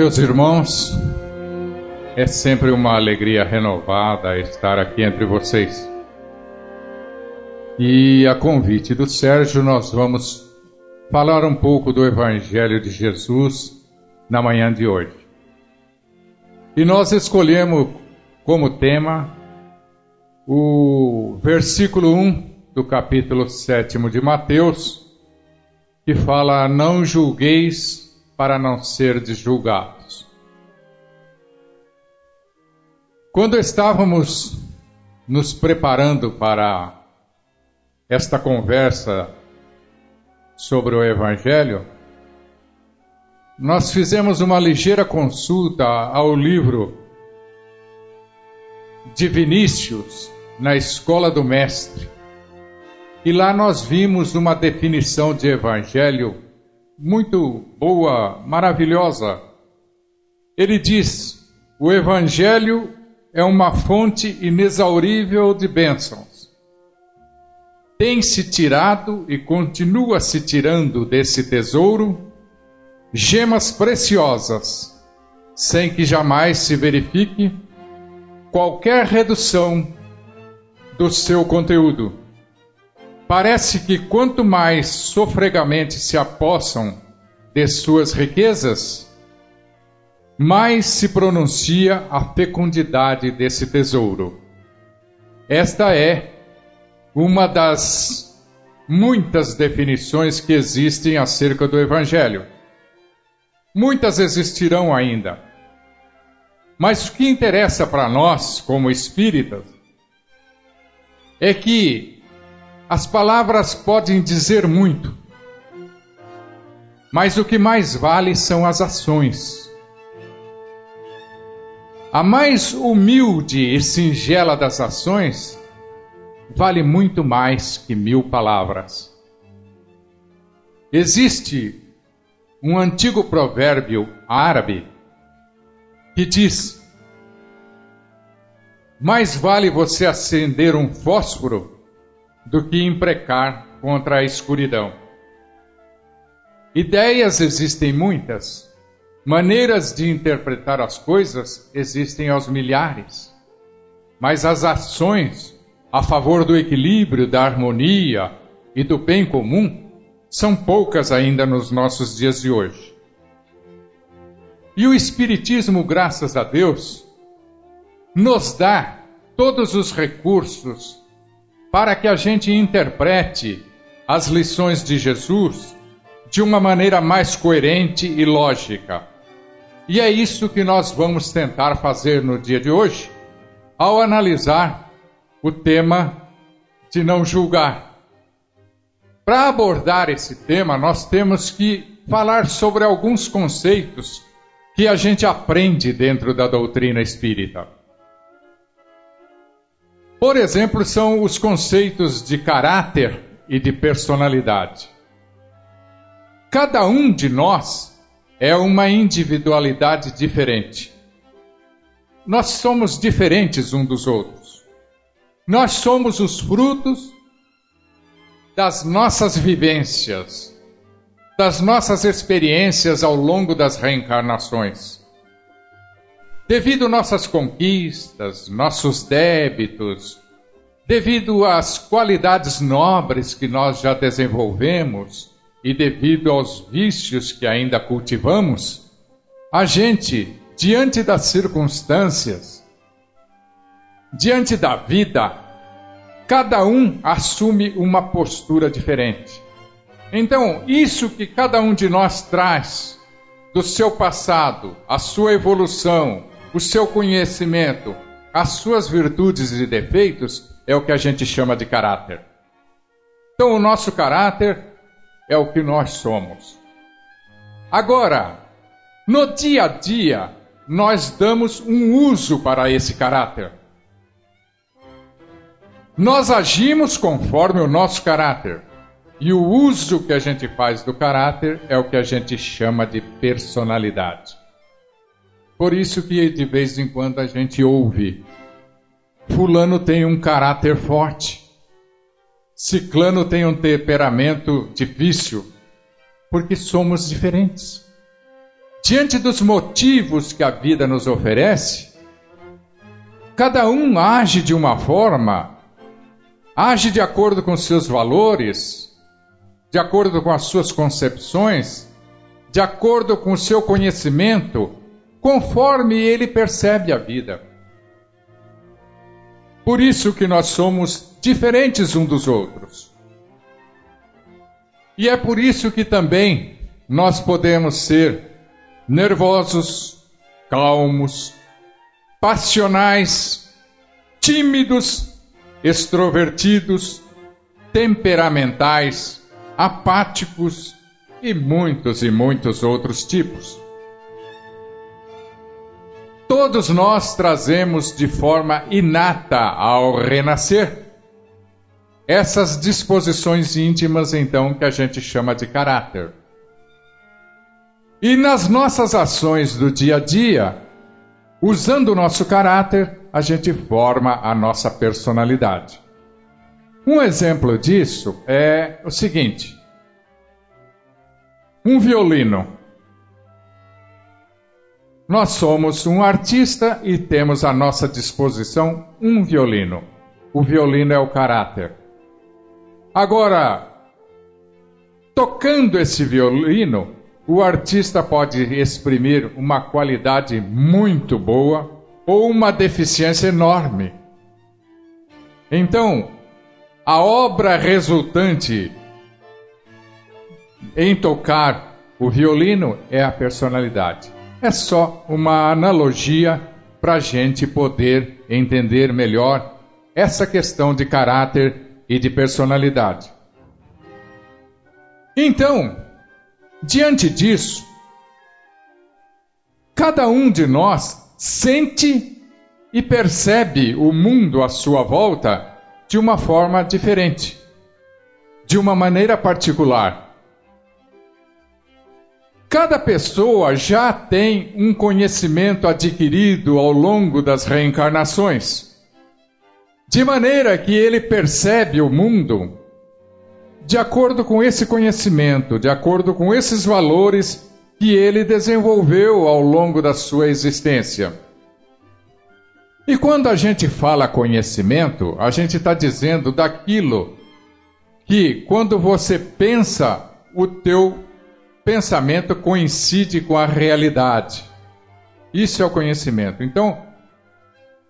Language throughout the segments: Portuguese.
Meus irmãos, é sempre uma alegria renovada estar aqui entre vocês. E a convite do Sérgio, nós vamos falar um pouco do Evangelho de Jesus na manhã de hoje. E nós escolhemos como tema o versículo 1 do capítulo 7 de Mateus, que fala: Não julgueis para não ser julgados. Quando estávamos nos preparando para esta conversa sobre o Evangelho, nós fizemos uma ligeira consulta ao livro de Vinícius na Escola do Mestre. E lá nós vimos uma definição de Evangelho muito boa, maravilhosa. Ele diz: o Evangelho é uma fonte inexaurível de bênçãos. Tem-se tirado e continua se tirando desse tesouro gemas preciosas, sem que jamais se verifique qualquer redução do seu conteúdo. Parece que quanto mais sofregamente se apossam de suas riquezas, mais se pronuncia a fecundidade desse tesouro. Esta é uma das muitas definições que existem acerca do Evangelho. Muitas existirão ainda. Mas o que interessa para nós, como espíritas, é que as palavras podem dizer muito, mas o que mais vale são as ações. A mais humilde e singela das ações vale muito mais que mil palavras. Existe um antigo provérbio árabe que diz: Mais vale você acender um fósforo do que imprecar contra a escuridão. Ideias existem muitas, maneiras de interpretar as coisas existem aos milhares, mas as ações a favor do equilíbrio, da harmonia e do bem comum são poucas ainda nos nossos dias de hoje. E o Espiritismo, graças a Deus, nos dá todos os recursos para que a gente interprete as lições de Jesus de uma maneira mais coerente e lógica. E é isso que nós vamos tentar fazer no dia de hoje, ao analisar o tema de não julgar. Para abordar esse tema, nós temos que falar sobre alguns conceitos que a gente aprende dentro da doutrina espírita. Por exemplo, são os conceitos de caráter e de personalidade. Cada um de nós é uma individualidade diferente. Nós somos diferentes um dos outros. Nós somos os frutos das nossas vivências, das nossas experiências ao longo das reencarnações. Devido nossas conquistas, nossos débitos, devido às qualidades nobres que nós já desenvolvemos e devido aos vícios que ainda cultivamos, a gente, diante das circunstâncias, diante da vida, cada um assume uma postura diferente. Então, isso que cada um de nós traz do seu passado, a sua evolução, o seu conhecimento, as suas virtudes e defeitos, é o que a gente chama de caráter. Então, o nosso caráter é o que nós somos. Agora, no dia a dia, nós damos um uso para esse caráter. Nós agimos conforme o nosso caráter. E o uso que a gente faz do caráter é o que a gente chama de personalidade. Por isso que de vez em quando a gente ouve: Fulano tem um caráter forte, Ciclano tem um temperamento difícil, porque somos diferentes. diante dos motivos que a vida nos oferece, cada um age de uma forma, age de acordo com seus valores, de acordo com as suas concepções, de acordo com o seu conhecimento, conforme ele percebe a vida. Por isso que nós somos diferentes uns dos outros. E é por isso que também nós podemos ser nervosos, calmos, passionais, tímidos, extrovertidos, temperamentais, apáticos e muitos e muitos outros tipos. Todos nós trazemos de forma inata ao renascer essas disposições íntimas, então, que a gente chama de caráter. E nas nossas ações do dia a dia, usando o nosso caráter, a gente forma a nossa personalidade. Um exemplo disso é o seguinte: um violino. Nós somos um artista e temos à nossa disposição um violino. O violino é o caráter. Agora, tocando esse violino, o artista pode exprimir uma qualidade muito boa ou uma deficiência enorme. Então, a obra resultante em tocar o violino é a personalidade. É só uma analogia para a gente poder entender melhor essa questão de caráter e de personalidade. Então, Diante disso, cada um de nós sente e percebe o mundo à sua volta de uma forma diferente, de uma maneira particular. Cada pessoa já tem um conhecimento adquirido ao longo das reencarnações, de maneira que ele percebe o mundo de acordo com esse conhecimento, de acordo com esses valores que ele desenvolveu ao longo da sua existência. E quando a gente fala conhecimento, a gente está dizendo daquilo que, quando você pensa, o teu pensamento coincide com a realidade. Isso é o conhecimento. Então,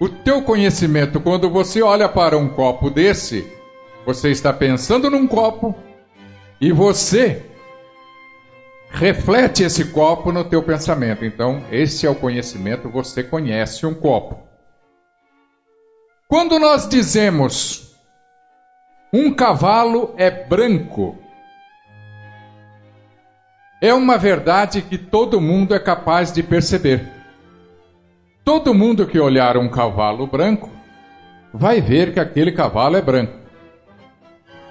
o teu conhecimento, quando você olha para um copo desse, você está pensando num copo e você reflete esse copo no teu pensamento. Então, esse é o conhecimento, você conhece um copo. Quando nós dizemos um cavalo é branco, é uma verdade que todo mundo é capaz de perceber. Todo mundo que olhar um cavalo branco vai ver que aquele cavalo é branco.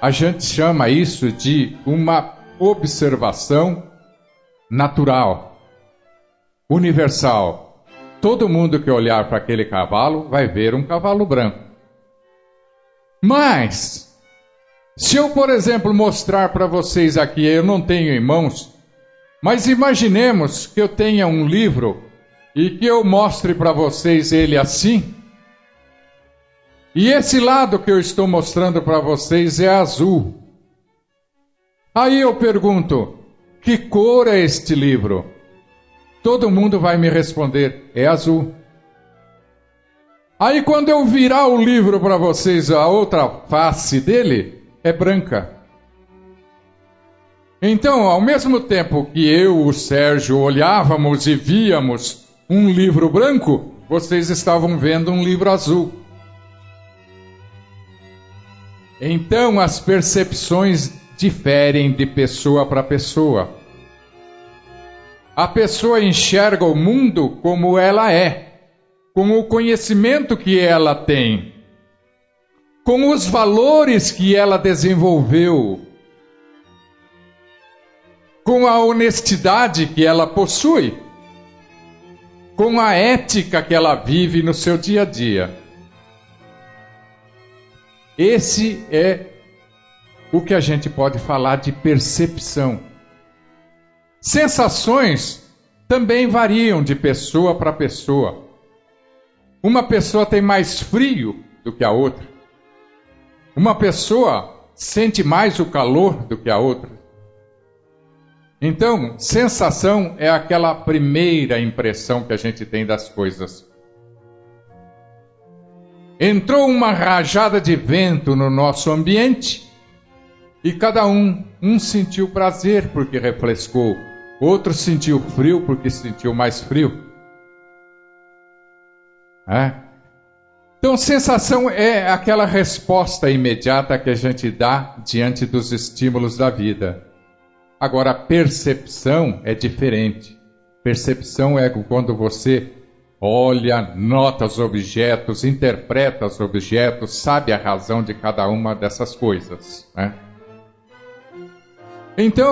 A gente chama isso de uma observação natural, universal. Todo mundo que olhar para aquele cavalo vai ver um cavalo branco. Mas, se eu, por exemplo, mostrar para vocês aqui, eu não tenho em mãos, mas imaginemos que eu tenha um livro e que eu mostre para vocês ele assim. E esse lado que eu estou mostrando para vocês é azul. Aí eu pergunto: que cor é este livro? Todo mundo vai me responder: é azul. Aí quando eu virar o livro para vocês, a outra face dele é branca. Então, ao mesmo tempo que eu, o Sérgio, olhávamos e víamos um livro branco, vocês estavam vendo um livro azul. Então as percepções diferem de pessoa para pessoa. A pessoa enxerga o mundo como ela é, com o conhecimento que ela tem, com os valores que ela desenvolveu, com a honestidade que ela possui, com a ética que ela vive no seu dia a dia. Esse é o que a gente pode falar de percepção. Sensações também variam de pessoa para pessoa. Uma pessoa tem mais frio do que a outra. Uma pessoa sente mais o calor do que a outra. Então, sensação é aquela primeira impressão que a gente tem das coisas. Entrou uma rajada de vento no nosso ambiente e cada um, um sentiu prazer porque refrescou, outro sentiu frio porque sentiu mais frio. É? Então, sensação é aquela resposta imediata que a gente dá diante dos estímulos da vida. Agora, percepção é diferente. Percepção é quando você olha, nota os objetos, interpreta os objetos, sabe a razão de cada uma dessas coisas. Né? Então,